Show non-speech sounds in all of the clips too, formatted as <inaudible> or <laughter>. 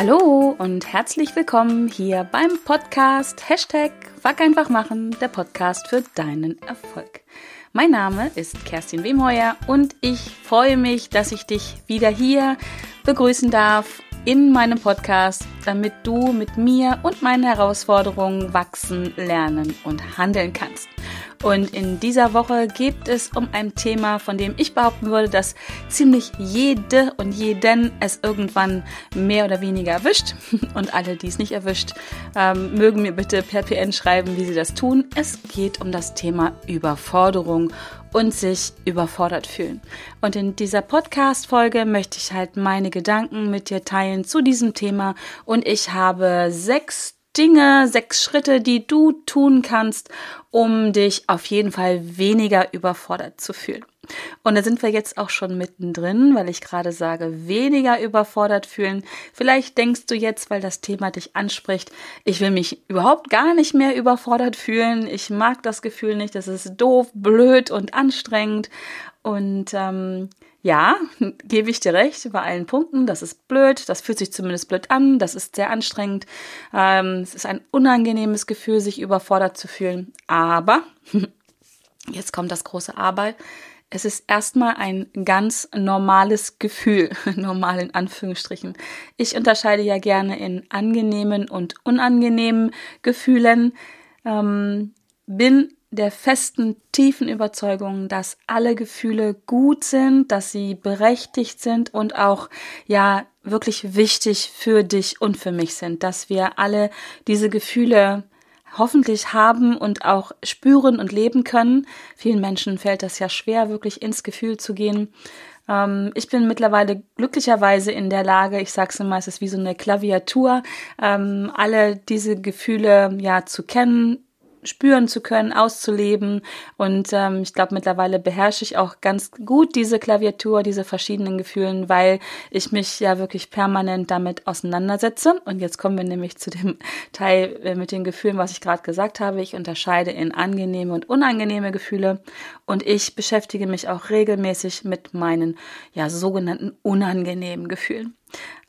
Hallo und herzlich willkommen hier beim Podcast Hashtag Wack einfach machen, der Podcast für deinen Erfolg. Mein Name ist Kerstin Wemheuer und ich freue mich, dass ich dich wieder hier begrüßen darf in meinem Podcast, damit du mit mir und meinen Herausforderungen wachsen, lernen und handeln kannst. Und in dieser Woche geht es um ein Thema, von dem ich behaupten würde, dass ziemlich jede und jeden es irgendwann mehr oder weniger erwischt. <laughs> Und alle, die es nicht erwischt, ähm, mögen mir bitte per PN schreiben, wie sie das tun. Es geht um das Thema Überforderung und sich überfordert fühlen. Und in dieser Podcast-Folge möchte ich halt meine Gedanken mit dir teilen zu diesem Thema. Und ich habe sechs Dinge, sechs Schritte, die du tun kannst, um dich auf jeden Fall weniger überfordert zu fühlen. Und da sind wir jetzt auch schon mittendrin, weil ich gerade sage, weniger überfordert fühlen. Vielleicht denkst du jetzt, weil das Thema dich anspricht, ich will mich überhaupt gar nicht mehr überfordert fühlen. Ich mag das Gefühl nicht, das ist doof, blöd und anstrengend. Und ähm, ja, <laughs> gebe ich dir recht bei allen Punkten. Das ist blöd, das fühlt sich zumindest blöd an, das ist sehr anstrengend. Ähm, es ist ein unangenehmes Gefühl, sich überfordert zu fühlen. Aber, <laughs> jetzt kommt das große Aber, es ist erstmal ein ganz normales Gefühl, <laughs> normal in Anführungsstrichen. Ich unterscheide ja gerne in angenehmen und unangenehmen Gefühlen. Ähm, bin der festen, tiefen Überzeugung, dass alle Gefühle gut sind, dass sie berechtigt sind und auch, ja, wirklich wichtig für dich und für mich sind, dass wir alle diese Gefühle hoffentlich haben und auch spüren und leben können. Vielen Menschen fällt das ja schwer, wirklich ins Gefühl zu gehen. Ähm, ich bin mittlerweile glücklicherweise in der Lage, ich sage es immer, es ist wie so eine Klaviatur, ähm, alle diese Gefühle ja zu kennen, spüren zu können, auszuleben. Und ähm, ich glaube, mittlerweile beherrsche ich auch ganz gut diese Klaviatur, diese verschiedenen Gefühlen, weil ich mich ja wirklich permanent damit auseinandersetze. Und jetzt kommen wir nämlich zu dem <laughs> Teil äh, mit den Gefühlen, was ich gerade gesagt habe. Ich unterscheide in angenehme und unangenehme Gefühle. Und ich beschäftige mich auch regelmäßig mit meinen ja sogenannten unangenehmen Gefühlen.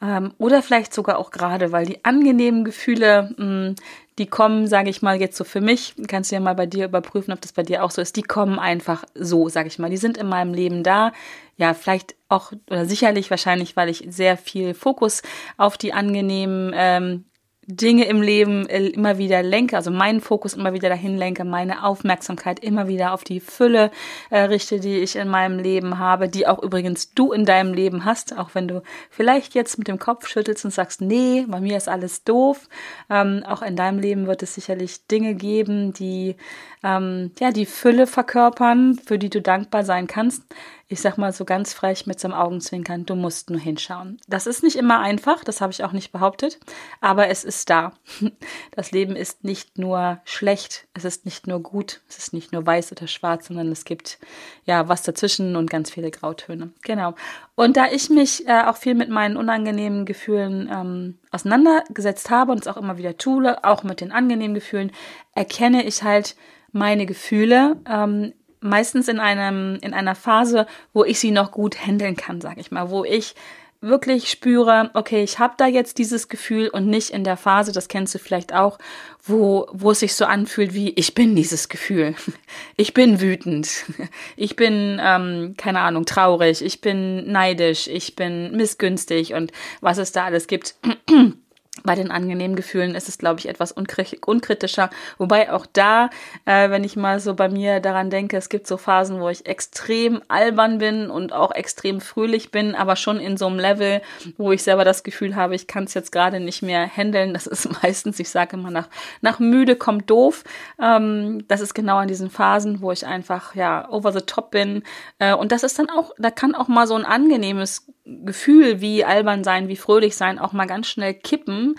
Ähm, oder vielleicht sogar auch gerade, weil die angenehmen Gefühle, mh, mm, die kommen, sage ich mal, jetzt so für mich, kannst du ja mal bei dir überprüfen, ob das bei dir auch so ist, die kommen einfach so, sage ich mal. Die sind in meinem Leben da. Ja, vielleicht auch, oder sicherlich wahrscheinlich, weil ich sehr viel Fokus auf die angenehmen ähm, Dinge im Leben äh, immer wieder lenke, also meinen Fokus immer wieder dahin lenke, meine Aufmerksamkeit immer wieder auf die Fülle äh, richte, die ich in meinem Leben habe, die auch übrigens du in deinem Leben hast, auch wenn du vielleicht jetzt mit dem Kopf schüttelst und sagst, nee, bei mir ist alles doof. Ähm, auch in deinem Leben wird es sicherlich Dinge geben, die ähm, ja die Fülle verkörpern, für die du dankbar sein kannst ich sag mal so ganz frech mit so einem Augenzwinkern, du musst nur hinschauen. Das ist nicht immer einfach, das habe ich auch nicht behauptet, aber es ist da. <laughs> Das Leben ist nicht nur schlecht, es ist nicht nur gut, es ist nicht nur weiß oder schwarz, sondern es gibt ja was dazwischen und ganz viele Grautöne. Genau. Und da ich mich äh, auch viel mit meinen unangenehmen Gefühlen ähm, auseinandergesetzt habe und es auch immer wieder tue, auch mit den angenehmen Gefühlen, erkenne ich halt meine Gefühle ähm, meistens in einem in einer Phase, wo ich sie noch gut handeln kann, sag ich mal, wo ich wirklich spüre, okay, ich habe da jetzt dieses Gefühl und nicht in der Phase, das kennst du vielleicht auch, wo wo es sich so anfühlt wie ich bin dieses Gefühl, <laughs> ich bin wütend, <laughs> ich bin ähm, keine Ahnung traurig, ich bin neidisch, ich bin missgünstig und was es da alles gibt. <clears throat> Bei den angenehmen Gefühlen ist es, glaube ich, etwas unkritischer. Wobei auch da, äh, wenn ich mal so bei mir daran denke, es gibt so Phasen, wo ich extrem albern bin und auch extrem fröhlich bin, aber schon in so einem Level, wo ich selber das Gefühl habe, ich kann es jetzt gerade nicht mehr handeln. Das ist <laughs> meistens, ich sage immer, nach, nach müde kommt doof. Ähm, das ist genau in diesen Phasen, wo ich einfach, ja, over the top bin. Äh, und das ist dann auch, da kann auch mal so ein angenehmes Gefühl wie albern sein, wie fröhlich sein auch mal ganz schnell kippen.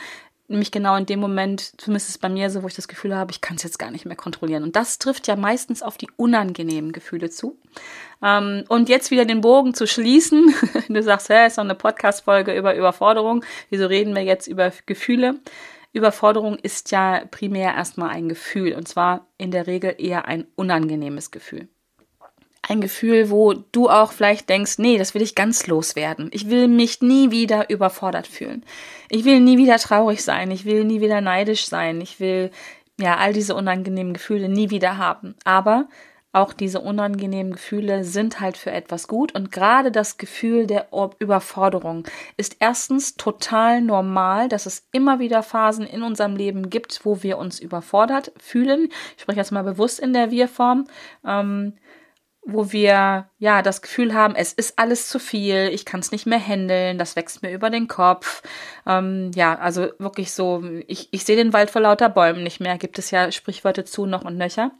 Nämlich genau in dem Moment, zumindest ist es bei mir so, wo ich das Gefühl habe, ich kann es jetzt gar nicht mehr kontrollieren. Und das trifft ja meistens auf die unangenehmen Gefühle zu. Ähm, und jetzt wieder den Bogen zu schließen. <laughs> du sagst, hä, ist doch eine Podcast-Folge über Überforderung. Wieso reden wir jetzt über Gefühle? Überforderung ist ja primär erstmal ein Gefühl. Und zwar in der Regel eher ein unangenehmes Gefühl. Ein Gefühl, wo du auch vielleicht denkst, nee, das will ich ganz loswerden. Ich will mich nie wieder überfordert fühlen. Ich will nie wieder traurig sein. Ich will nie wieder neidisch sein. Ich will ja all diese unangenehmen Gefühle nie wieder haben. Aber auch diese unangenehmen Gefühle sind halt für etwas gut und gerade das Gefühl der Überforderung ist erstens total normal, dass es immer wieder Phasen in unserem Leben gibt, wo wir uns überfordert fühlen. Ich spreche jetzt mal bewusst in der Wir-Form. Ähm, wo wir ja das Gefühl haben, es ist alles zu viel, ich kann es nicht mehr handeln, das wächst mir über den Kopf. Ähm, ja, also wirklich so, ich, ich sehe den Wald vor lauter Bäumen nicht mehr, gibt es ja Sprichwörter zu noch und nöcher.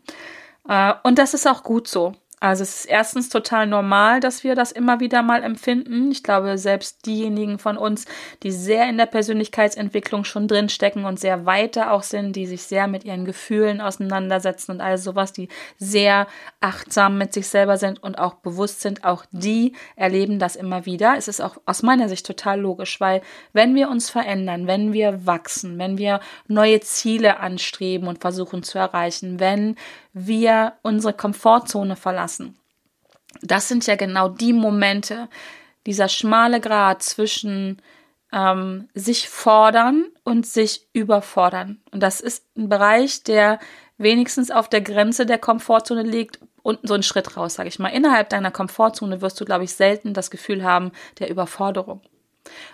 Äh, und das ist auch gut so. Also es ist erstens total normal, dass wir das immer wieder mal empfinden. Ich glaube, selbst diejenigen von uns, die sehr in der Persönlichkeitsentwicklung schon drinstecken und sehr weiter auch sind, die sich sehr mit ihren Gefühlen auseinandersetzen und all sowas, die sehr achtsam mit sich selber sind und auch bewusst sind, auch die erleben das immer wieder. Es ist auch aus meiner Sicht total logisch, weil wenn wir uns verändern, wenn wir wachsen, wenn wir neue Ziele anstreben und versuchen zu erreichen, wenn wir unsere Komfortzone verlassen. Das sind ja genau die Momente, dieser schmale Grad zwischen ähm, sich fordern und sich überfordern. Und das ist ein Bereich, der wenigstens auf der Grenze der Komfortzone liegt und so einen Schritt raus, sage ich mal. Innerhalb deiner Komfortzone wirst du, glaube ich, selten das Gefühl haben der Überforderung.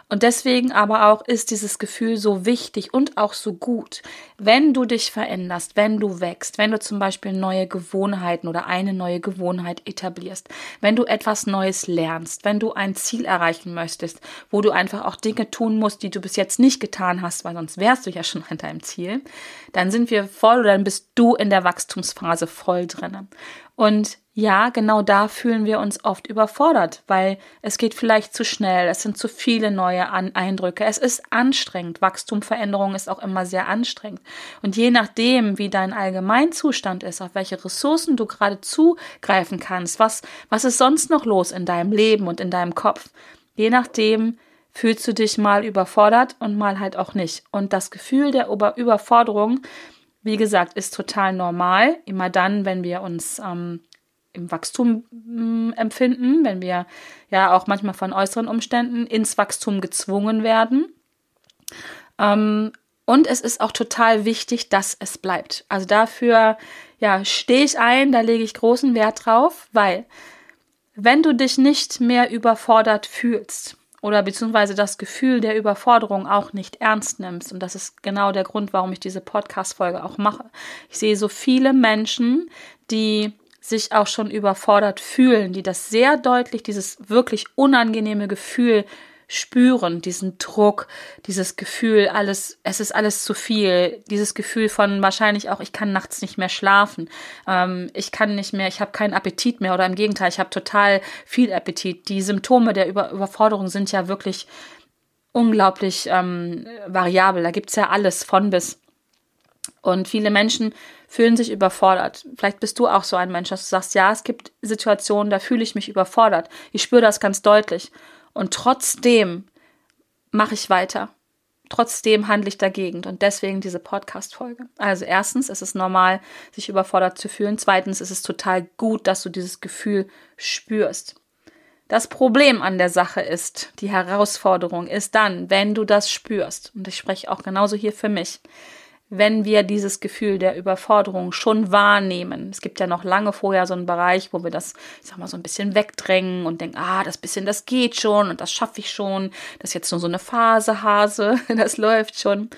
Und deswegen aber auch ist dieses Gefühl so wichtig und auch so gut, wenn du dich veränderst, wenn du wächst, wenn du zum Beispiel neue Gewohnheiten oder eine neue Gewohnheit etablierst, wenn du etwas Neues lernst, wenn du ein Ziel erreichen möchtest, wo du einfach auch Dinge tun musst, die du bis jetzt nicht getan hast, weil sonst wärst du ja schon an deinem Ziel, dann sind wir voll oder dann bist du in der Wachstumsphase voll drinne. Und ja, genau da fühlen wir uns oft überfordert, weil es geht vielleicht zu schnell, es sind zu viele neue An Eindrücke, es ist anstrengend. Wachstum, Veränderung ist auch immer sehr anstrengend. Und je nachdem, wie dein Allgemeinzustand ist, auf welche Ressourcen du gerade zugreifen kannst, was, was ist sonst noch los in deinem Leben und in deinem Kopf, je nachdem fühlst du dich mal überfordert und mal halt auch nicht. Und das Gefühl der Über Überforderung, wie gesagt, ist total normal. Immer dann, wenn wir uns ähm, im Wachstum mm, empfinden, wenn wir ja auch manchmal von äußeren Umständen ins Wachstum gezwungen werden. Ähm, und es ist auch total wichtig, dass es bleibt. Also dafür ja, stehe ich ein, da lege ich großen Wert drauf, weil wenn du dich nicht mehr überfordert fühlst oder beziehungsweise das Gefühl der Überforderung auch nicht ernst nimmst, und das ist genau der Grund, warum ich diese Podcast-Folge auch mache. Ich sehe so viele Menschen, die sich auch schon überfordert fühlen, die das sehr deutlich, dieses wirklich unangenehme Gefühl spüren, diesen Druck, dieses Gefühl, alles, es ist alles zu viel, dieses Gefühl von wahrscheinlich auch, ich kann nachts nicht mehr schlafen, ähm, ich kann nicht mehr, ich habe keinen Appetit mehr oder im Gegenteil, ich habe total viel Appetit. Die Symptome der Über Überforderung sind ja wirklich unglaublich ähm, variabel. Da gibt's ja alles von bis. Und viele Menschen fühlen sich überfordert. Vielleicht bist du auch so ein Mensch, dass du sagst, ja, es gibt Situationen, da fühle ich mich überfordert. Ich spüre das ganz deutlich. Und trotzdem mache ich weiter. Trotzdem handle ich dagegen und deswegen diese Podcast-Folge. Also erstens ist es normal, sich überfordert zu fühlen. Zweitens ist es total gut, dass du dieses Gefühl spürst. Das Problem an der Sache ist, die Herausforderung ist dann, wenn du das spürst, und ich spreche auch genauso hier für mich, wenn wir dieses Gefühl der Überforderung schon wahrnehmen. Es gibt ja noch lange vorher so einen Bereich, wo wir das, ich sag mal, so ein bisschen wegdrängen und denken, ah, das bisschen, das geht schon und das schaffe ich schon. Das ist jetzt nur so eine Phase, Hase, <laughs> das läuft schon.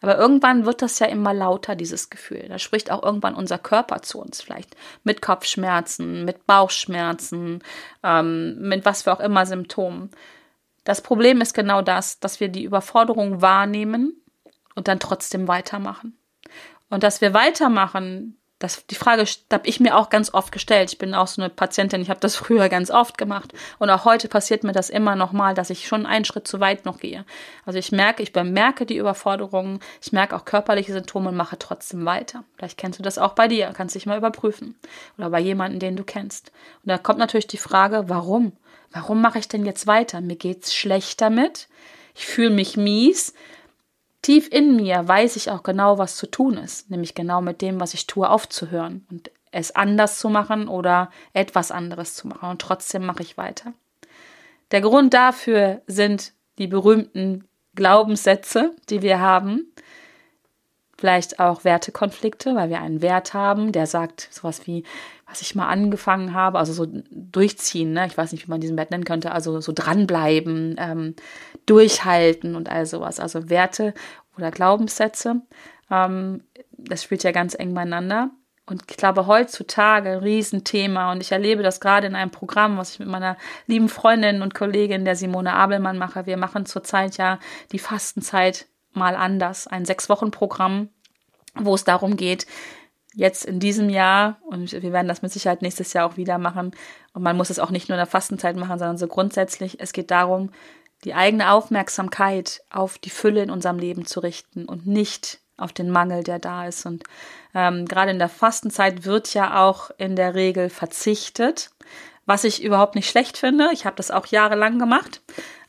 Aber irgendwann wird das ja immer lauter, dieses Gefühl. Da spricht auch irgendwann unser Körper zu uns, vielleicht mit Kopfschmerzen, mit Bauchschmerzen, ähm, mit was für auch immer Symptomen. Das Problem ist genau das, dass wir die Überforderung wahrnehmen und dann trotzdem weitermachen. Und dass wir weitermachen, das, die Frage habe ich mir auch ganz oft gestellt. Ich bin auch so eine Patientin, ich habe das <laughs> früher ganz oft gemacht. Und auch heute passiert mir das immer noch mal, dass ich schon einen Schritt zu weit noch gehe. Also ich merke, ich bemerke die Überforderungen, ich merke auch körperliche Symptome und mache trotzdem weiter. Vielleicht kennst du das auch bei dir, kannst dich mal überprüfen. Oder bei jemandem, den du kennst. Und da kommt natürlich die Frage, warum? Warum mache ich denn jetzt weiter? Mir geht's schlecht damit. Ich fühle mich mies Tief in mir weiß ich auch genau, was zu tun ist, nämlich genau mit dem, was ich tue, aufzuhören und es anders zu machen oder etwas anderes zu machen. Und trotzdem mache ich weiter. Der Grund dafür sind die berühmten Glaubenssätze, die wir haben. Vielleicht auch Wertekonflikte, weil wir einen Wert haben, der sagt sowas wie, was ich mal angefangen habe, also so durchziehen, ne? ich weiß nicht, wie man diesen Wert nennen könnte, also so dranbleiben, ähm, durchhalten und all sowas. Also Werte oder Glaubenssätze, ähm, das spielt ja ganz eng beieinander. Und ich glaube, heutzutage Riesenthema. Und ich erlebe das gerade in einem Programm, was ich mit meiner lieben Freundin und Kollegin, der Simone Abelmann, mache. Wir machen zurzeit ja die Fastenzeit mal anders. Ein Sechs-Wochen-Programm, wo es darum geht, jetzt in diesem Jahr, und wir werden das mit Sicherheit nächstes Jahr auch wieder machen, und man muss es auch nicht nur in der Fastenzeit machen, sondern so grundsätzlich, es geht darum, die eigene Aufmerksamkeit auf die Fülle in unserem Leben zu richten und nicht auf den Mangel, der da ist. Und ähm, gerade in der Fastenzeit wird ja auch in der Regel verzichtet, was ich überhaupt nicht schlecht finde. Ich habe das auch jahrelang gemacht.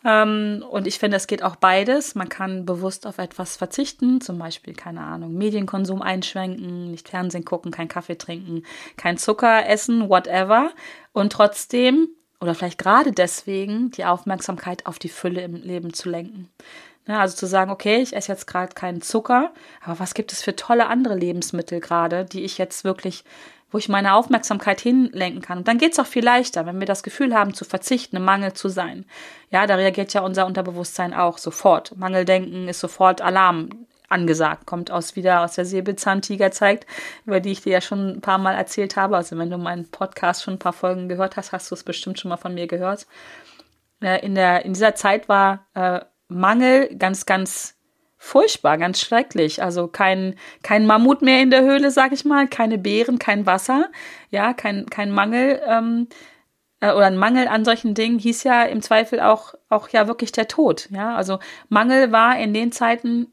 Ähm, und ich finde, es geht auch beides. Man kann bewusst auf etwas verzichten, zum Beispiel, keine Ahnung, Medienkonsum einschränken, nicht Fernsehen gucken, kein Kaffee trinken, kein Zucker essen, whatever. Und trotzdem, oder vielleicht gerade deswegen, die Aufmerksamkeit auf die Fülle im Leben zu lenken. Ja, also zu sagen, okay, ich esse jetzt gerade keinen Zucker, aber was gibt es für tolle andere Lebensmittel gerade, die ich jetzt wirklich, wo ich meine Aufmerksamkeit hinlenken kann. Und dann geht es auch viel leichter, wenn wir das Gefühl haben, zu verzichten, im Mangel zu sein. Ja, da reagiert ja unser Unterbewusstsein auch sofort. Mangeldenken ist sofort Alarm angesagt, kommt aus wieder aus der Säbelzahntiger zeigt, über die ich dir ja schon ein paar Mal erzählt habe. Also wenn du meinen Podcast schon ein paar Folgen gehört hast, hast du es bestimmt schon mal von mir gehört. Äh, in, der, in dieser Zeit war äh, Mangel ganz, ganz furchtbar, ganz schrecklich. Also kein, kein Mammut mehr in der Höhle, sag ich mal, keine Beeren, kein Wasser, ja, kein, kein Mangel ähm, äh, oder ein Mangel an solchen Dingen hieß ja im Zweifel auch, auch ja wirklich der Tod. Ja, also Mangel war in den Zeiten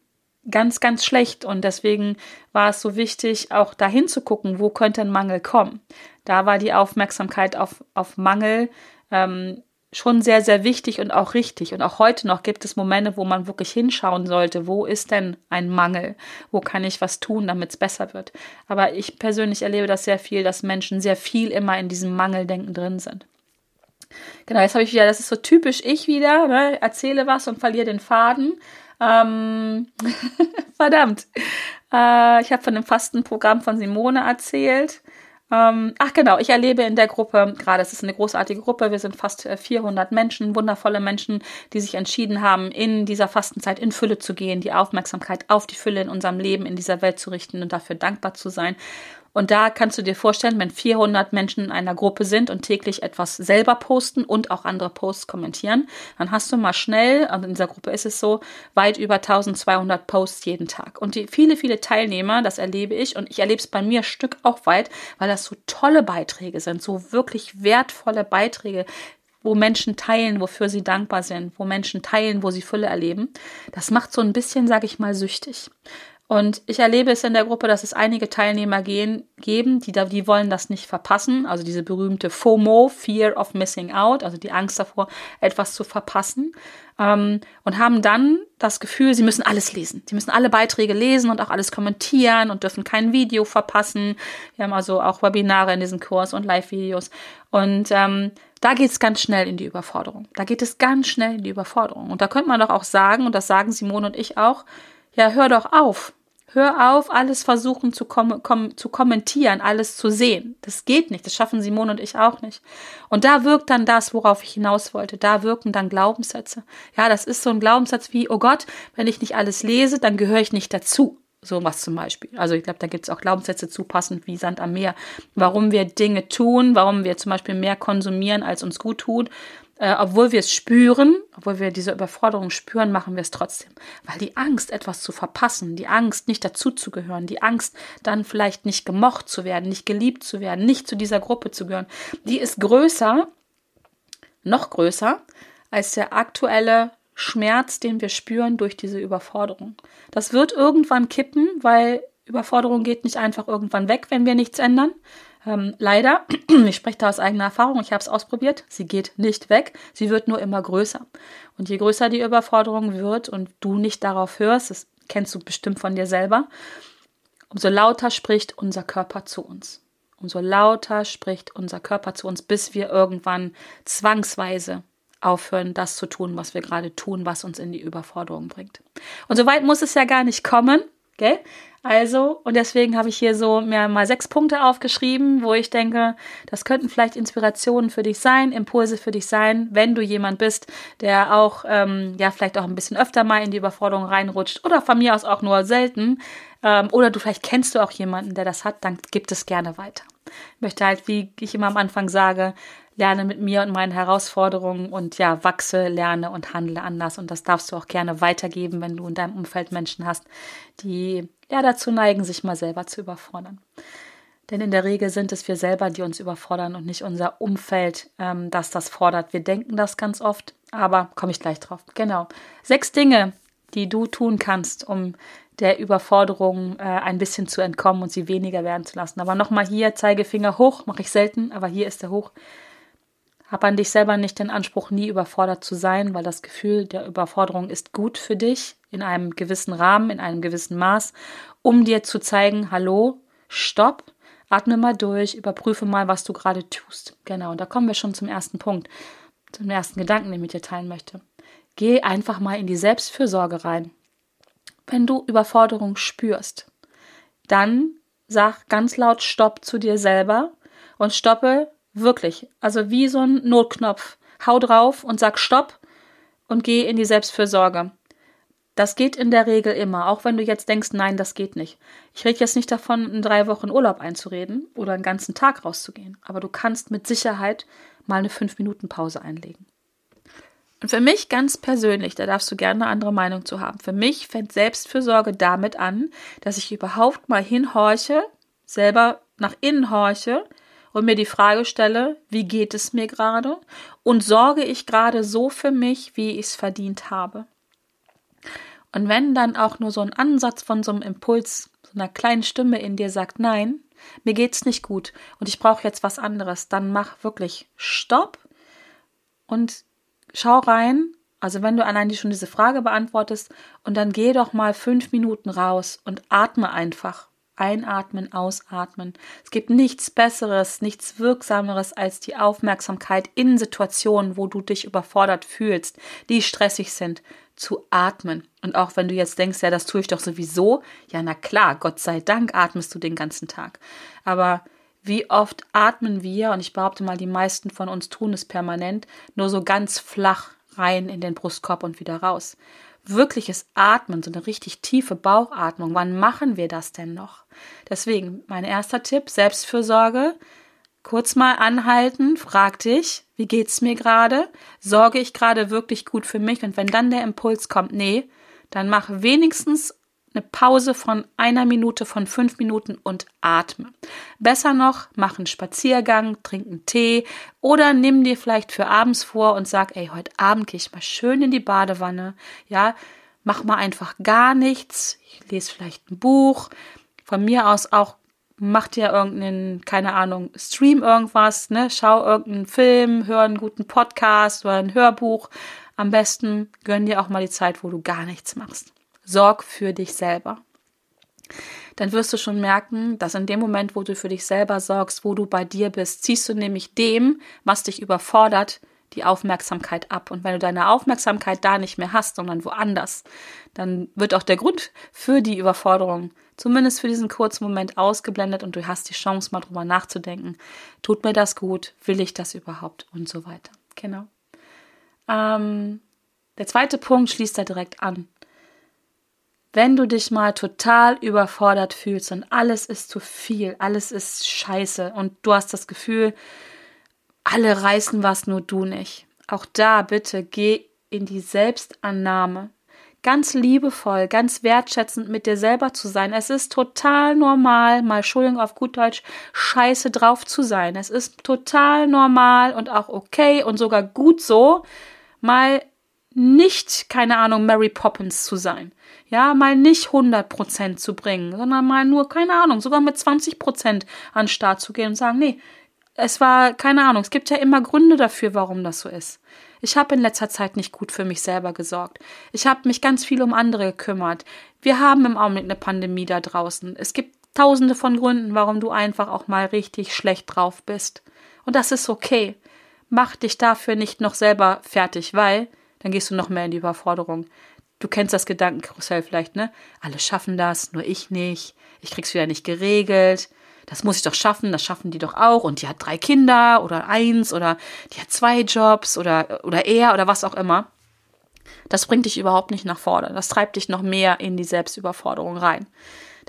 ganz, ganz schlecht und deswegen war es so wichtig, auch dahin zu gucken, wo könnte ein Mangel kommen. Da war die Aufmerksamkeit auf, auf Mangel ähm, schon sehr, sehr wichtig und auch richtig. Und auch heute noch gibt es Momente, wo man wirklich hinschauen sollte, wo ist denn ein Mangel? Wo kann ich was tun, damit es besser wird? Aber ich persönlich erlebe das sehr viel, dass Menschen sehr viel immer in diesem Mangeldenken drin sind. Genau, jetzt habe ich wieder, das ist so typisch ich wieder, ne? erzähle was und verliere den Faden. Ähm, <laughs> verdammt. Äh, ich habe von dem Fastenprogramm von Simone erzählt. Ähm, ach genau, ich erlebe in der Gruppe, gerade es ist eine großartige Gruppe, wir sind fast 400 äh, Menschen, wundervolle Menschen, die sich entschieden haben, in dieser Fastenzeit in Fülle zu gehen, die Aufmerksamkeit auf die Fülle in unserem Leben, in dieser Welt zu richten und dafür dankbar zu sein. Und da kannst du dir vorstellen, wenn 400 Menschen in einer Gruppe sind und täglich etwas selber posten und auch andere Posts kommentieren, dann hast du mal schnell, also in dieser Gruppe ist es so, weit über 1200 Posts jeden Tag. Und die viele, viele Teilnehmer, das erlebe ich und ich erlebe es bei mir Stück auch weit, weil das so tolle Beiträge sind, so wirklich wertvolle Beiträge, wo Menschen teilen, wofür sie dankbar sind, wo Menschen teilen, wo sie Fülle erleben. Das macht so ein bisschen, sage ich mal, süchtig. Und ich erlebe es in der Gruppe, dass es einige Teilnehmer gehen, geben, die, da, die wollen das nicht verpassen. Also diese berühmte FOMO, Fear of Missing Out, also die Angst davor, etwas zu verpassen. Ähm, und haben dann das Gefühl, sie müssen alles lesen. Sie müssen alle Beiträge lesen und auch alles kommentieren und dürfen kein Video verpassen. Wir haben also auch Webinare in diesem Kurs und Live-Videos. Und ähm, da geht es ganz schnell in die Überforderung. Da geht es ganz schnell in die Überforderung. Und da könnte man doch auch sagen, und das sagen Simone und ich auch, ja, hör doch auf. Hör auf, alles versuchen zu, kom kom zu kommentieren, alles zu sehen. Das geht nicht. Das schaffen Simone und ich auch nicht. Und da wirkt dann das, worauf ich hinaus wollte. Da wirken dann Glaubenssätze. Ja, das ist so ein Glaubenssatz wie, oh Gott, wenn ich nicht alles lese, dann gehöre ich nicht dazu. So was zum Beispiel. Also ich glaube, da gibt es auch Glaubenssätze zu, passend wie Sand am Meer. Warum wir Dinge tun, warum wir zum Beispiel mehr konsumieren, als uns gut tut, äh, obwohl wir es spüren, obwohl wir diese Überforderung spüren, machen wir es trotzdem. Weil die Angst, etwas zu verpassen, die Angst, nicht dazuzugehören, die Angst, dann vielleicht nicht gemocht zu werden, nicht geliebt zu werden, nicht zu dieser Gruppe zu gehören, die ist größer, noch größer, als der aktuelle Schmerz, den wir spüren durch diese Überforderung. Das wird irgendwann kippen, weil Überforderung geht nicht einfach irgendwann weg, wenn wir nichts ändern. Ähm, leider, <clears throat> ich spreche da aus eigener Erfahrung, ich habe es ausprobiert, sie geht nicht weg, sie wird nur immer größer. Und je größer die Überforderung wird und du nicht darauf hörst, das kennst du bestimmt von dir selber, umso lauter spricht unser Körper zu uns. umso lauter spricht unser Körper zu uns, bis wir irgendwann zwangsweise aufhören, das zu tun, was wir gerade tun, was uns in die Überforderung bringt. Und so weit muss es ja gar nicht kommen, gell? Also, und deswegen habe ich hier so mir mal sechs Punkte aufgeschrieben, wo ich denke, das könnten vielleicht Inspirationen für dich sein, Impulse für dich sein, wenn du jemand bist, der auch, ähm, ja, vielleicht auch ein bisschen öfter mal in die Überforderung reinrutscht oder von mir aus auch nur selten. Ähm, oder du vielleicht kennst du auch jemanden, der das hat, dann gib es gerne weiter. Ich möchte halt, wie ich immer am Anfang sage, lerne mit mir und meinen Herausforderungen und ja, wachse, lerne und handle anders. Und das darfst du auch gerne weitergeben, wenn du in deinem Umfeld Menschen hast, die ja dazu neigen, sich mal selber zu überfordern. Denn in der Regel sind es wir selber, die uns überfordern und nicht unser Umfeld, ähm, das das fordert. Wir denken das ganz oft, aber komme ich gleich drauf. Genau. Sechs Dinge, die du tun kannst, um der Überforderung äh, ein bisschen zu entkommen und sie weniger werden zu lassen. Aber nochmal hier, Zeigefinger hoch, mache ich selten, aber hier ist er hoch. Hab an dich selber nicht den Anspruch, nie überfordert zu sein, weil das Gefühl der Überforderung ist gut für dich in einem gewissen Rahmen, in einem gewissen Maß, um dir zu zeigen, hallo, stopp, atme mal durch, überprüfe mal, was du gerade tust. Genau, und da kommen wir schon zum ersten Punkt, zum ersten Gedanken, den ich mit dir teilen möchte. Geh einfach mal in die Selbstfürsorge rein. Wenn du Überforderung spürst, dann sag ganz laut Stopp zu dir selber und stoppe Wirklich. Also wie so ein Notknopf. Hau drauf und sag Stopp und geh in die Selbstfürsorge. Das geht in der Regel immer, auch wenn du jetzt denkst, nein, das geht nicht. Ich rede jetzt nicht davon, in drei Wochen Urlaub einzureden oder einen ganzen Tag rauszugehen, aber du kannst mit Sicherheit mal eine fünf Minuten Pause einlegen. Und für mich ganz persönlich, da darfst du gerne eine andere Meinung zu haben. Für mich fängt Selbstfürsorge damit an, dass ich überhaupt mal hinhorche, selber nach innen horche und mir die Frage stelle, wie geht es mir gerade und sorge ich gerade so für mich, wie ich es verdient habe. Und wenn dann auch nur so ein Ansatz von so einem Impuls, so einer kleinen Stimme in dir sagt, nein, mir geht's nicht gut und ich brauche jetzt was anderes, dann mach wirklich Stopp und schau rein. Also wenn du allein schon diese Frage beantwortest und dann geh doch mal fünf Minuten raus und atme einfach Einatmen, ausatmen. Es gibt nichts Besseres, nichts Wirksameres als die Aufmerksamkeit in Situationen, wo du dich überfordert fühlst, die stressig sind, zu atmen. Und auch wenn du jetzt denkst, ja, das tue ich doch sowieso, ja, na klar, Gott sei Dank atmest du den ganzen Tag. Aber wie oft atmen wir, und ich behaupte mal, die meisten von uns tun es permanent, nur so ganz flach rein in den Brustkorb und wieder raus wirkliches Atmen, so eine richtig tiefe Bauchatmung. Wann machen wir das denn noch? Deswegen, mein erster Tipp, Selbstfürsorge. Kurz mal anhalten, frag dich, wie geht's mir gerade? Sorge ich gerade wirklich gut für mich? Und wenn dann der Impuls kommt, nee, dann mach wenigstens eine Pause von einer Minute, von fünf Minuten und atme. Besser noch, mach einen Spaziergang, trink einen Tee oder nimm dir vielleicht für abends vor und sag, ey, heute Abend gehe ich mal schön in die Badewanne. Ja, mach mal einfach gar nichts. Ich lese vielleicht ein Buch. Von mir aus auch mach dir irgendeinen, keine Ahnung, stream irgendwas, ne? Schau irgendeinen Film, hör einen guten Podcast oder ein Hörbuch. Am besten gönn dir auch mal die Zeit, wo du gar nichts machst. Sorg für dich selber. Dann wirst du schon merken, dass in dem Moment, wo du für dich selber sorgst, wo du bei dir bist, ziehst du nämlich dem, was dich überfordert, die Aufmerksamkeit ab. Und wenn du deine Aufmerksamkeit da nicht mehr hast, sondern woanders, dann wird auch der Grund für die Überforderung zumindest für diesen kurzen Moment ausgeblendet und du hast die Chance, mal drüber nachzudenken. Tut mir das gut? Will ich das überhaupt? Und so weiter. Genau. Ähm, der zweite Punkt schließt da direkt an wenn du dich mal total überfordert fühlst und alles ist zu viel, alles ist scheiße und du hast das Gefühl, alle reißen was, nur du nicht. Auch da bitte geh in die Selbstannahme. Ganz liebevoll, ganz wertschätzend mit dir selber zu sein. Es ist total normal, mal Entschuldigung auf gut Deutsch, scheiße drauf zu sein. Es ist total normal und auch okay und sogar gut so, mal nicht, keine Ahnung, Mary Poppins zu sein. Ja, mal nicht 100% zu bringen, sondern mal nur, keine Ahnung, sogar mit 20% an den Start zu gehen und sagen, nee, es war, keine Ahnung, es gibt ja immer Gründe dafür, warum das so ist. Ich habe in letzter Zeit nicht gut für mich selber gesorgt. Ich habe mich ganz viel um andere gekümmert. Wir haben im Augenblick eine Pandemie da draußen. Es gibt tausende von Gründen, warum du einfach auch mal richtig schlecht drauf bist. Und das ist okay. Mach dich dafür nicht noch selber fertig, weil dann gehst du noch mehr in die Überforderung. Du kennst das Gedankenkarussell vielleicht, ne? Alle schaffen das, nur ich nicht. Ich krieg's wieder nicht geregelt. Das muss ich doch schaffen, das schaffen die doch auch. Und die hat drei Kinder oder eins oder die hat zwei Jobs oder, oder er oder was auch immer. Das bringt dich überhaupt nicht nach vorne. Das treibt dich noch mehr in die Selbstüberforderung rein.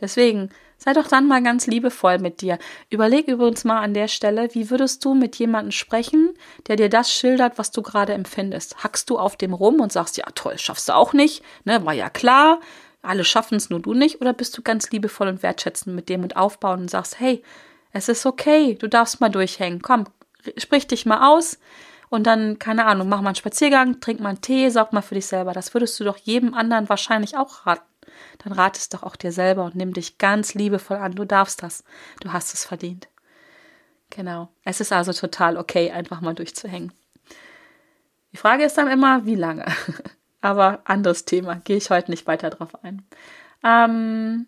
Deswegen sei doch dann mal ganz liebevoll mit dir. Überleg übrigens mal an der Stelle, wie würdest du mit jemandem sprechen, der dir das schildert, was du gerade empfindest? Hackst du auf dem rum und sagst, ja toll, schaffst du auch nicht, ne, war ja klar, alle schaffen es, nur du nicht? Oder bist du ganz liebevoll und wertschätzend mit dem und aufbauen und sagst, hey, es ist okay, du darfst mal durchhängen, komm, sprich dich mal aus und dann, keine Ahnung, mach mal einen Spaziergang, trink mal einen Tee, sorg mal für dich selber. Das würdest du doch jedem anderen wahrscheinlich auch raten. Dann ratest doch auch dir selber und nimm dich ganz liebevoll an. Du darfst das. Du hast es verdient. Genau. Es ist also total okay, einfach mal durchzuhängen. Die Frage ist dann immer, wie lange? <laughs> Aber anderes Thema, gehe ich heute nicht weiter drauf ein. Ähm,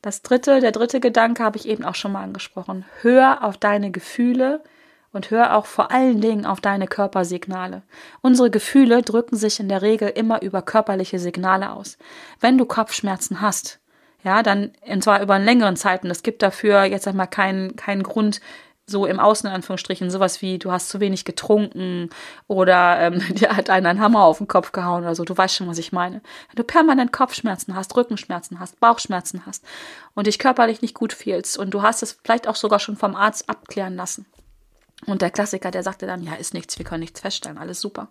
das dritte, der dritte Gedanke habe ich eben auch schon mal angesprochen. Hör auf deine Gefühle und hör auch vor allen Dingen auf deine Körpersignale. Unsere Gefühle drücken sich in der Regel immer über körperliche Signale aus. Wenn du Kopfschmerzen hast, ja, dann, und zwar über einen längeren Zeiten, es gibt dafür jetzt sag mal keinen, keinen Grund, so im Außen in Anführungsstrichen, sowas wie du hast zu wenig getrunken oder ähm, <laughs> dir hat einer einen Hammer auf den Kopf gehauen oder so. Du weißt schon, was ich meine. Wenn du permanent Kopfschmerzen hast, Rückenschmerzen hast, Bauchschmerzen hast und dich körperlich nicht gut fühlst und du hast es vielleicht auch sogar schon vom Arzt abklären lassen. Und der Klassiker, der sagte dann, ja, ist nichts, wir können nichts feststellen, alles super.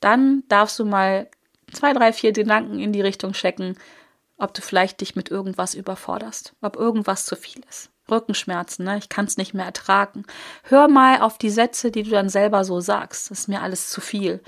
Dann darfst du mal zwei, drei, vier Gedanken in die Richtung checken, ob du vielleicht dich mit irgendwas überforderst, ob irgendwas zu viel ist. Rückenschmerzen, ne? ich kann es nicht mehr ertragen. Hör mal auf die Sätze, die du dann selber so sagst. Das ist mir alles zu viel.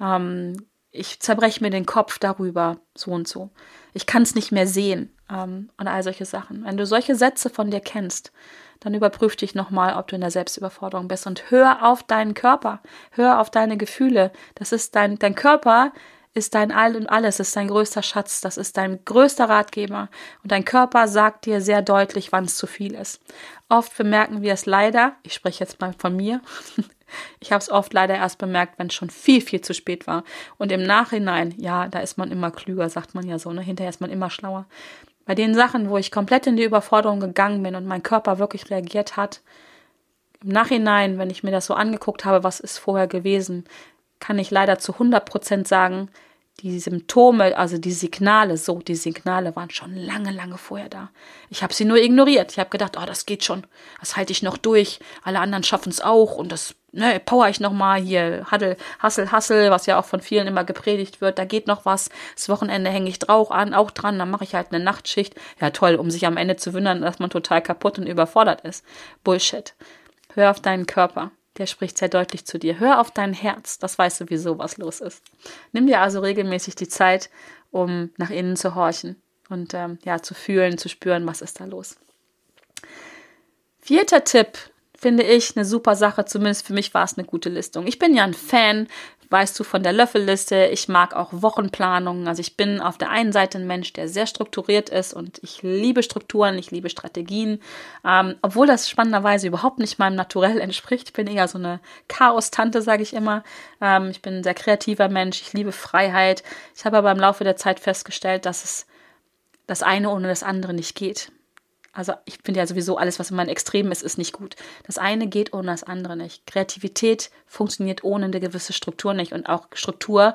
Ähm, ich zerbreche mir den Kopf darüber, so und so. Ich kann es nicht mehr sehen ähm, und all solche Sachen. Wenn du solche Sätze von dir kennst, dann überprüf dich nochmal, ob du in der Selbstüberforderung bist und hör auf deinen Körper, hör auf deine Gefühle. Das ist dein, dein Körper ist dein All und alles, ist dein größter Schatz, das ist dein größter Ratgeber. Und dein Körper sagt dir sehr deutlich, wann es zu viel ist. Oft bemerken wir es leider, ich spreche jetzt mal von mir, <laughs> ich habe es oft leider erst bemerkt, wenn es schon viel, viel zu spät war. Und im Nachhinein, ja, da ist man immer klüger, sagt man ja so, ne? Hinterher ist man immer schlauer. Bei den Sachen, wo ich komplett in die Überforderung gegangen bin und mein Körper wirklich reagiert hat, im Nachhinein, wenn ich mir das so angeguckt habe, was ist vorher gewesen, kann ich leider zu 100 Prozent sagen, die Symptome, also die Signale, so, die Signale waren schon lange, lange vorher da. Ich habe sie nur ignoriert. Ich habe gedacht, oh, das geht schon. Das halte ich noch durch. Alle anderen schaffen es auch und das ne, power ich noch mal hier. Haddel, Hassel, Hassel, was ja auch von vielen immer gepredigt wird. Da geht noch was. Das Wochenende hänge ich drauf an, auch dran. Dann mache ich halt eine Nachtschicht. Ja, toll, um sich am Ende zu wundern, dass man total kaputt und überfordert ist. Bullshit. Hör auf deinen Körper der spricht sehr deutlich zu dir. Hör auf dein Herz, das weiß sowieso, was los ist. Nimm dir also regelmäßig die Zeit, um nach innen zu horchen und ähm, ja, zu fühlen, zu spüren, was ist da los. Vierter Tipp, finde ich eine super Sache. Zumindest für mich war es eine gute Listung. Ich bin ja ein Fan weißt du von der Löffelliste. Ich mag auch Wochenplanungen. Also ich bin auf der einen Seite ein Mensch, der sehr strukturiert ist und ich liebe Strukturen, ich liebe Strategien. Ähm, obwohl das spannenderweise überhaupt nicht meinem Naturell <laughs> entspricht. Ich bin eher so eine Chaos-Tante, sage ich immer. Ähm, ich bin ein sehr kreativer Mensch. Ich liebe Freiheit. Ich habe aber im Laufe der Zeit festgestellt, dass es das eine ohne das andere nicht geht. Also ich finde ja sowieso alles, was in meinen Extremen ist, ist nicht gut. Das eine geht ohne das andere nicht. Kreativität funktioniert ohne eine gewisse Struktur nicht und auch Struktur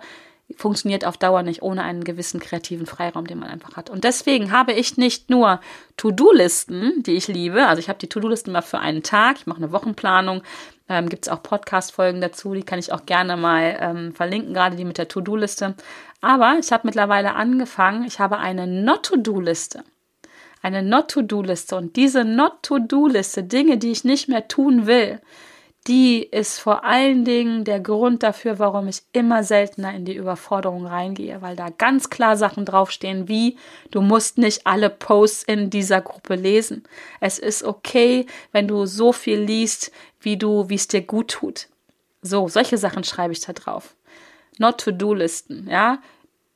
funktioniert auf Dauer nicht ohne einen gewissen kreativen Freiraum, den man einfach hat. Und deswegen habe ich nicht nur To-Do-Listen, die ich liebe. Also ich habe die To-Do-Listen mal für einen Tag. Ich mache eine Wochenplanung. Ähm, Gibt es auch Podcast-Folgen dazu, die kann ich auch gerne mal ähm, verlinken, gerade die mit der To-Do-Liste. Aber ich habe mittlerweile angefangen, ich habe eine Not-To-Do-Liste eine Not-to-Do-Liste. Und diese Not-to-Do-Liste, Dinge, die ich nicht mehr tun will, die ist vor allen Dingen der Grund dafür, warum ich immer seltener in die Überforderung reingehe, weil da ganz klar Sachen draufstehen wie, du musst nicht alle Posts in dieser Gruppe lesen. Es ist okay, wenn du so viel liest, wie du, wie es dir gut tut. So, solche Sachen schreibe ich da drauf. Not-to-Do-Listen, ja.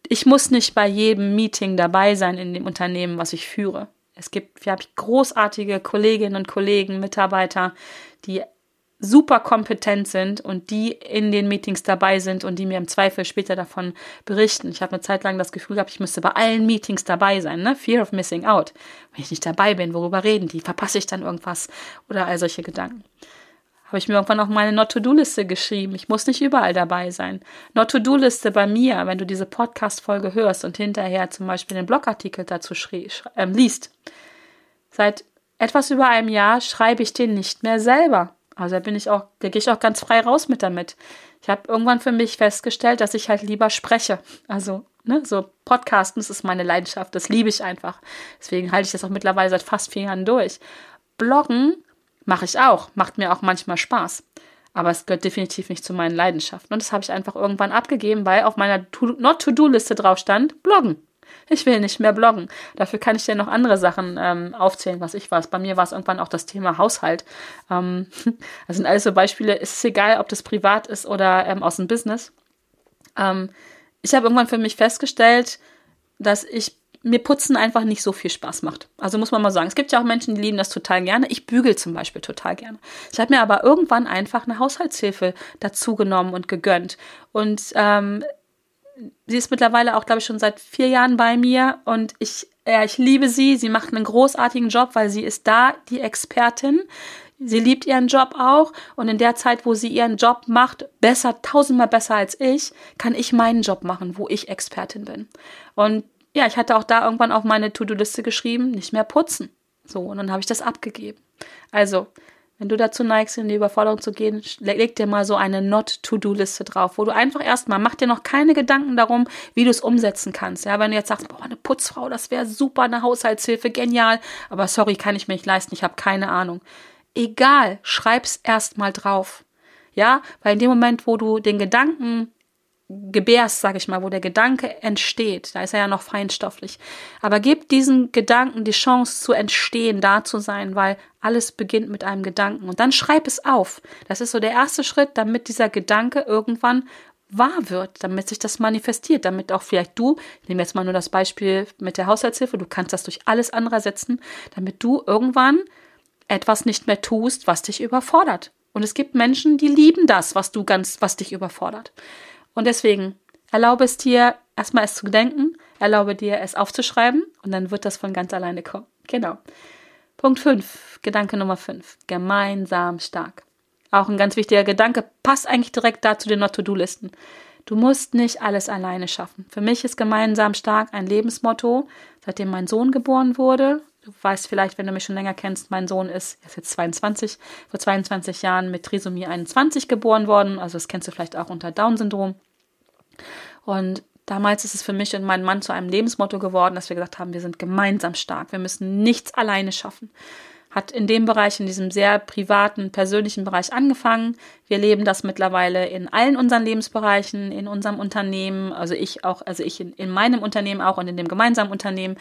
Ich muss nicht bei jedem Meeting dabei sein in dem Unternehmen, was ich führe. Es gibt, wir haben großartige Kolleginnen und Kollegen, Mitarbeiter, die super kompetent sind und die in den Meetings dabei sind und die mir im Zweifel später davon berichten. Ich habe eine Zeit lang das Gefühl gehabt, ich müsste bei allen Meetings dabei sein, ne? Fear of missing out. Wenn ich nicht dabei bin, worüber reden die? Verpasse ich dann irgendwas? Oder all solche Gedanken. Habe ich mir irgendwann auch meine Not-to-Do-Liste geschrieben. Ich muss nicht überall dabei sein. Not-to-Do-Liste bei mir, wenn du diese Podcast-Folge hörst und hinterher zum Beispiel den Blogartikel dazu äh, liest. Seit etwas über einem Jahr schreibe ich den nicht mehr selber. Also da bin ich auch, da gehe ich auch ganz frei raus mit damit. Ich habe irgendwann für mich festgestellt, dass ich halt lieber spreche. Also, ne, so Podcasten, das ist meine Leidenschaft, das liebe ich einfach. Deswegen halte ich das auch mittlerweile seit fast vier Jahren durch. Bloggen mache ich auch, macht mir auch manchmal Spaß. Aber es gehört definitiv nicht zu meinen Leidenschaften. Und das habe ich einfach irgendwann abgegeben, weil auf meiner Not-to-Do-Liste drauf stand, bloggen. Ich will nicht mehr bloggen. Dafür kann ich dir noch andere Sachen ähm, aufzählen, was ich weiß. Bei mir war es irgendwann auch das Thema Haushalt. Ähm, <laughs> das sind alles so Beispiele. Es ist egal, ob das privat ist oder ähm, aus dem Business. Ähm, ich habe irgendwann für mich festgestellt, dass ich mir Putzen einfach nicht so viel Spaß macht. Also muss man mal sagen. Es gibt ja auch Menschen, die lieben das total gerne. Ich bügel zum Beispiel total gerne. Ich habe mir aber irgendwann einfach eine Haushaltshilfe dazu genommen und gegönnt. Und ähm, sie ist mittlerweile auch, glaube ich, schon seit vier Jahren bei mir und ich, ja, ich liebe sie. Sie macht einen großartigen Job, weil sie ist da die Expertin. Sie liebt ihren Job auch und in der Zeit, wo sie ihren Job macht, besser, tausendmal besser als ich, kann ich meinen Job machen, wo ich Expertin bin. Und ja, ich hatte auch da irgendwann auf meine To-Do-Liste geschrieben, nicht mehr putzen. So, und dann habe ich das abgegeben. Also, wenn du dazu neigst, in die Überforderung zu gehen, leg dir mal so eine Not-To-Do-Liste drauf, wo du einfach erstmal, mach dir noch keine Gedanken darum, wie du es umsetzen kannst. Ja, wenn du jetzt sagst, boah, eine Putzfrau, das wäre super, eine Haushaltshilfe, genial, aber sorry, kann ich mir nicht leisten, ich habe keine Ahnung. Egal, schreib's erstmal drauf. Ja, weil in dem Moment, wo du den Gedanken gebärst, sage ich mal, wo der Gedanke entsteht, da ist er ja noch feinstofflich. Aber gib diesen Gedanken die Chance zu entstehen, da zu sein, weil alles beginnt mit einem Gedanken. Und dann schreib es auf. Das ist so der erste Schritt, damit dieser Gedanke irgendwann wahr wird, damit sich das manifestiert, damit auch vielleicht du, ich nehme jetzt mal nur das Beispiel mit der Haushaltshilfe, du kannst das durch alles andere setzen, damit du irgendwann etwas nicht mehr tust, was dich überfordert. Und es gibt Menschen, die lieben das, was du ganz, was dich überfordert. Und deswegen erlaube es dir, erstmal es zu denken, erlaube dir, es aufzuschreiben und dann wird das von ganz alleine kommen. Genau. Punkt 5, Gedanke Nummer 5, gemeinsam stark. Auch ein ganz wichtiger Gedanke, passt eigentlich direkt da zu den Not-to-Do-Listen. Du musst nicht alles alleine schaffen. Für mich ist gemeinsam stark ein Lebensmotto, seitdem mein Sohn geboren wurde. Du weißt vielleicht, wenn du mich schon länger kennst, mein Sohn ist, ist jetzt 22, vor 22 Jahren mit Trisomie 21 geboren worden. Also das kennst du vielleicht auch unter Down-Syndrom. Und damals ist es für mich und meinen Mann zu einem Lebensmotto geworden, dass wir gesagt haben, wir sind gemeinsam stark. Wir müssen nichts alleine schaffen hat in dem Bereich, in diesem sehr privaten, persönlichen Bereich angefangen. Wir leben das mittlerweile in allen unseren Lebensbereichen, in unserem Unternehmen, also ich auch, also ich in, in meinem Unternehmen auch und in dem gemeinsamen Unternehmen,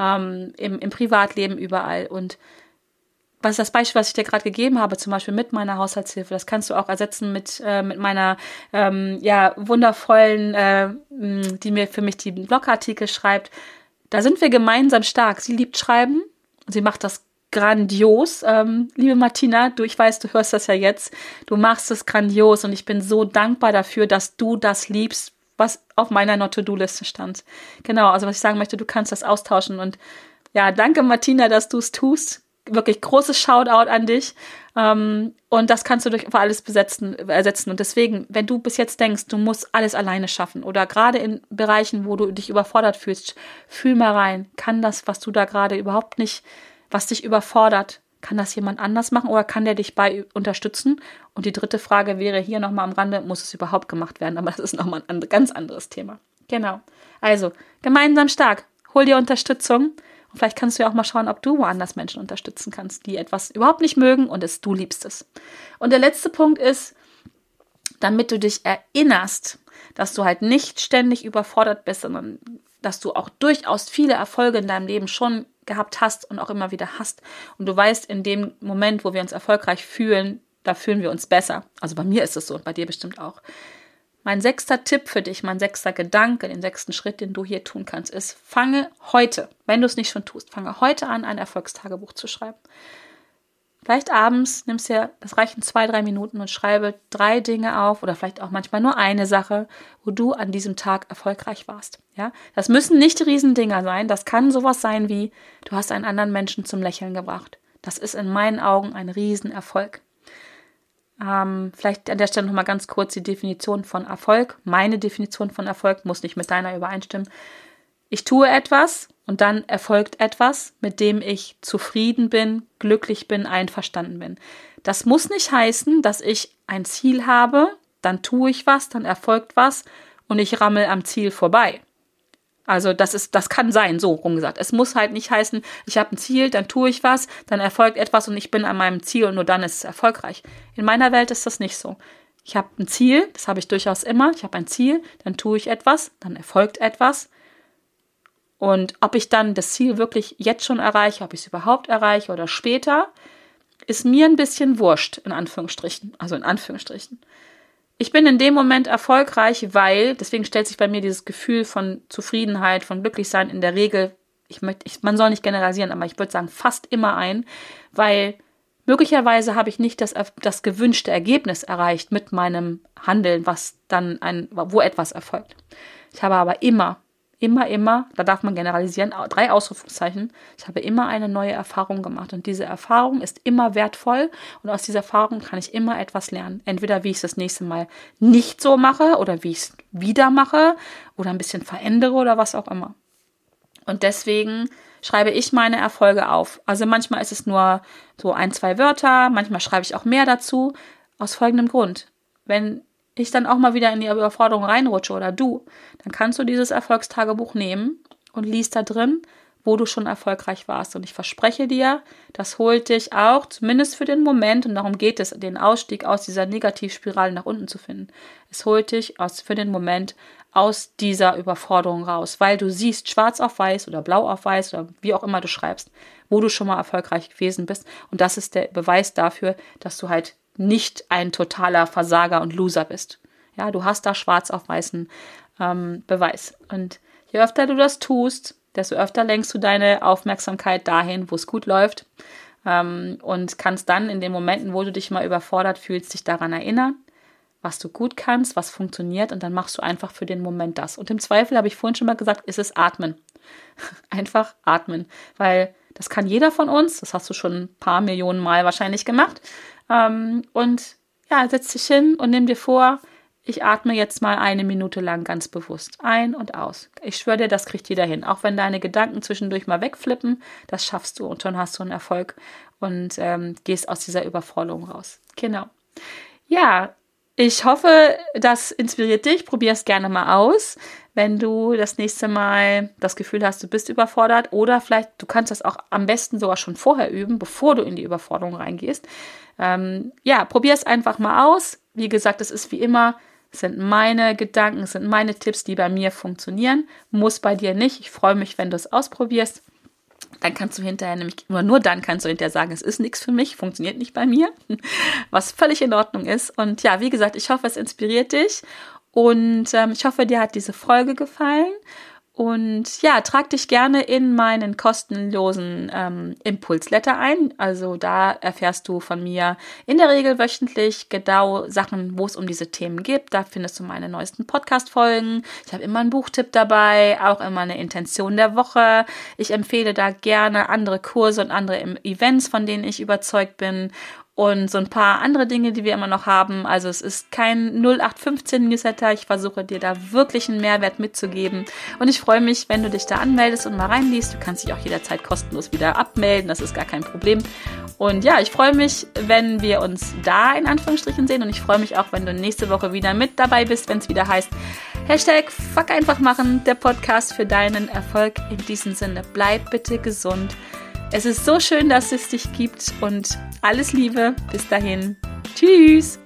ähm, im, im Privatleben überall. Und was ist das Beispiel, was ich dir gerade gegeben habe, zum Beispiel mit meiner Haushaltshilfe, das kannst du auch ersetzen mit, äh, mit meiner ähm, ja, wundervollen, äh, die mir für mich die Blogartikel schreibt. Da sind wir gemeinsam stark. Sie liebt Schreiben. Sie macht das grandios. Ähm, liebe Martina, du, ich weiß, du hörst das ja jetzt. Du machst es grandios und ich bin so dankbar dafür, dass du das liebst, was auf meiner Not-to-Do-Liste stand. Genau, also was ich sagen möchte, du kannst das austauschen und ja, danke Martina, dass du es tust. Wirklich großes Shoutout an dich. Ähm, und das kannst du durch alles besetzen, ersetzen. Und deswegen, wenn du bis jetzt denkst, du musst alles alleine schaffen oder gerade in Bereichen, wo du dich überfordert fühlst, fühl mal rein. Kann das, was du da gerade überhaupt nicht was dich überfordert. Kann das jemand anders machen oder kann der dich bei unterstützen? Und die dritte Frage wäre hier nochmal am Rande, muss es überhaupt gemacht werden? Aber das ist nochmal ein ganz anderes Thema. Genau. Also, gemeinsam stark. Hol dir Unterstützung. Vielleicht kannst du ja auch mal schauen, ob du woanders Menschen unterstützen kannst, die etwas überhaupt nicht mögen und es du liebst es. Und der letzte Punkt ist, damit du dich erinnerst, dass du halt nicht ständig überfordert bist, sondern dass du auch durchaus viele Erfolge in deinem Leben schon gehabt hast und auch immer wieder hast. Und du weißt, in dem Moment, wo wir uns erfolgreich fühlen, da fühlen wir uns besser. Also bei mir ist es so und bei dir bestimmt auch. Mein sechster Tipp für dich, mein sechster Gedanke, den sechsten Schritt, den du hier tun kannst, ist, fange heute, wenn du es nicht schon tust, fange heute an, ein Erfolgstagebuch zu schreiben. Vielleicht abends nimmst du ja, das reichen zwei, drei Minuten und schreibe drei Dinge auf oder vielleicht auch manchmal nur eine Sache, wo du an diesem Tag erfolgreich warst. Ja, das müssen nicht Riesendinger sein. Das kann sowas sein wie, du hast einen anderen Menschen zum Lächeln gebracht. Das ist in meinen Augen ein Riesenerfolg. Ähm, vielleicht an der Stelle nochmal ganz kurz die Definition von Erfolg. Meine Definition von Erfolg muss nicht mit deiner übereinstimmen. Ich tue etwas und dann erfolgt etwas, mit dem ich zufrieden bin, glücklich bin, einverstanden bin. Das muss nicht heißen, dass ich ein Ziel habe, dann tue ich was, dann erfolgt was und ich rammel am Ziel vorbei. Also das ist, das kann sein, so rumgesagt. Es muss halt nicht heißen, ich habe ein Ziel, dann tue ich was, dann erfolgt etwas und ich bin an meinem Ziel und nur dann ist es erfolgreich. In meiner Welt ist das nicht so. Ich habe ein Ziel, das habe ich durchaus immer. Ich habe ein Ziel, dann tue ich etwas, dann erfolgt etwas und ob ich dann das Ziel wirklich jetzt schon erreiche, ob ich es überhaupt erreiche oder später, ist mir ein bisschen wurscht, in Anführungsstrichen. Also in Anführungsstrichen. Ich bin in dem Moment erfolgreich, weil, deswegen stellt sich bei mir dieses Gefühl von Zufriedenheit, von Glücklichsein in der Regel, ich möchte, ich, man soll nicht generalisieren, aber ich würde sagen fast immer ein, weil möglicherweise habe ich nicht das, das gewünschte Ergebnis erreicht mit meinem Handeln, was dann ein, wo etwas erfolgt. Ich habe aber immer immer, immer, da darf man generalisieren, drei Ausrufungszeichen. Ich habe immer eine neue Erfahrung gemacht und diese Erfahrung ist immer wertvoll und aus dieser Erfahrung kann ich immer etwas lernen. Entweder wie ich es das nächste Mal nicht so mache oder wie ich es wieder mache oder ein bisschen verändere oder was auch immer. Und deswegen schreibe ich meine Erfolge auf. Also manchmal ist es nur so ein, zwei Wörter, manchmal schreibe ich auch mehr dazu. Aus folgendem Grund. Wenn ich dann auch mal wieder in die Überforderung reinrutsche oder du, dann kannst du dieses Erfolgstagebuch nehmen und liest da drin, wo du schon erfolgreich warst. Und ich verspreche dir, das holt dich auch, zumindest für den Moment, und darum geht es, den Ausstieg aus dieser Negativspirale nach unten zu finden. Es holt dich aus, für den Moment aus dieser Überforderung raus, weil du siehst schwarz auf weiß oder blau auf weiß oder wie auch immer du schreibst, wo du schon mal erfolgreich gewesen bist. Und das ist der Beweis dafür, dass du halt nicht ein totaler Versager und Loser bist. Ja, du hast da schwarz auf weißen ähm, Beweis. Und je öfter du das tust, desto öfter lenkst du deine Aufmerksamkeit dahin, wo es gut läuft. Ähm, und kannst dann in den Momenten, wo du dich mal überfordert fühlst, dich daran erinnern, was du gut kannst, was funktioniert. Und dann machst du einfach für den Moment das. Und im Zweifel, habe ich vorhin schon mal gesagt, ist es Atmen. <laughs> einfach atmen. Weil das kann jeder von uns. Das hast du schon ein paar Millionen Mal wahrscheinlich gemacht. Ähm, und ja, setz dich hin und nimm dir vor, ich atme jetzt mal eine Minute lang ganz bewusst ein und aus. Ich schwöre dir, das kriegt jeder hin. Auch wenn deine Gedanken zwischendurch mal wegflippen, das schaffst du und dann hast du einen Erfolg und ähm, gehst aus dieser Überforderung raus. Genau. Ja, ich hoffe, das inspiriert dich. Probier es gerne mal aus, wenn du das nächste Mal das Gefühl hast, du bist überfordert. Oder vielleicht, du kannst das auch am besten sogar schon vorher üben, bevor du in die Überforderung reingehst. Ähm, ja, probier es einfach mal aus. Wie gesagt, es ist wie immer, sind meine Gedanken, sind meine Tipps, die bei mir funktionieren. Muss bei dir nicht. Ich freue mich, wenn du es ausprobierst. Dann kannst du hinterher nämlich, nur, nur dann kannst du hinterher sagen, es ist nichts für mich, funktioniert nicht bei mir, <laughs> was völlig in Ordnung ist. Und ja, wie gesagt, ich hoffe, es inspiriert dich und ähm, ich hoffe, dir hat diese Folge gefallen. Und ja, trag dich gerne in meinen kostenlosen ähm, Impulsletter ein. Also da erfährst du von mir in der Regel wöchentlich genau Sachen, wo es um diese Themen geht. Da findest du meine neuesten Podcast-Folgen. Ich habe immer einen Buchtipp dabei, auch immer eine Intention der Woche. Ich empfehle da gerne andere Kurse und andere Events, von denen ich überzeugt bin und so ein paar andere Dinge, die wir immer noch haben. Also es ist kein 0815 Newsletter. Ich versuche dir da wirklich einen Mehrwert mitzugeben. Und ich freue mich, wenn du dich da anmeldest und mal reinliest. Du kannst dich auch jederzeit kostenlos wieder abmelden. Das ist gar kein Problem. Und ja, ich freue mich, wenn wir uns da in Anführungsstrichen sehen. Und ich freue mich auch, wenn du nächste Woche wieder mit dabei bist, wenn es wieder heißt, Hashtag Fuck einfach machen, der Podcast für deinen Erfolg. In diesem Sinne, bleib bitte gesund. Es ist so schön, dass es dich gibt und alles Liebe. Bis dahin. Tschüss.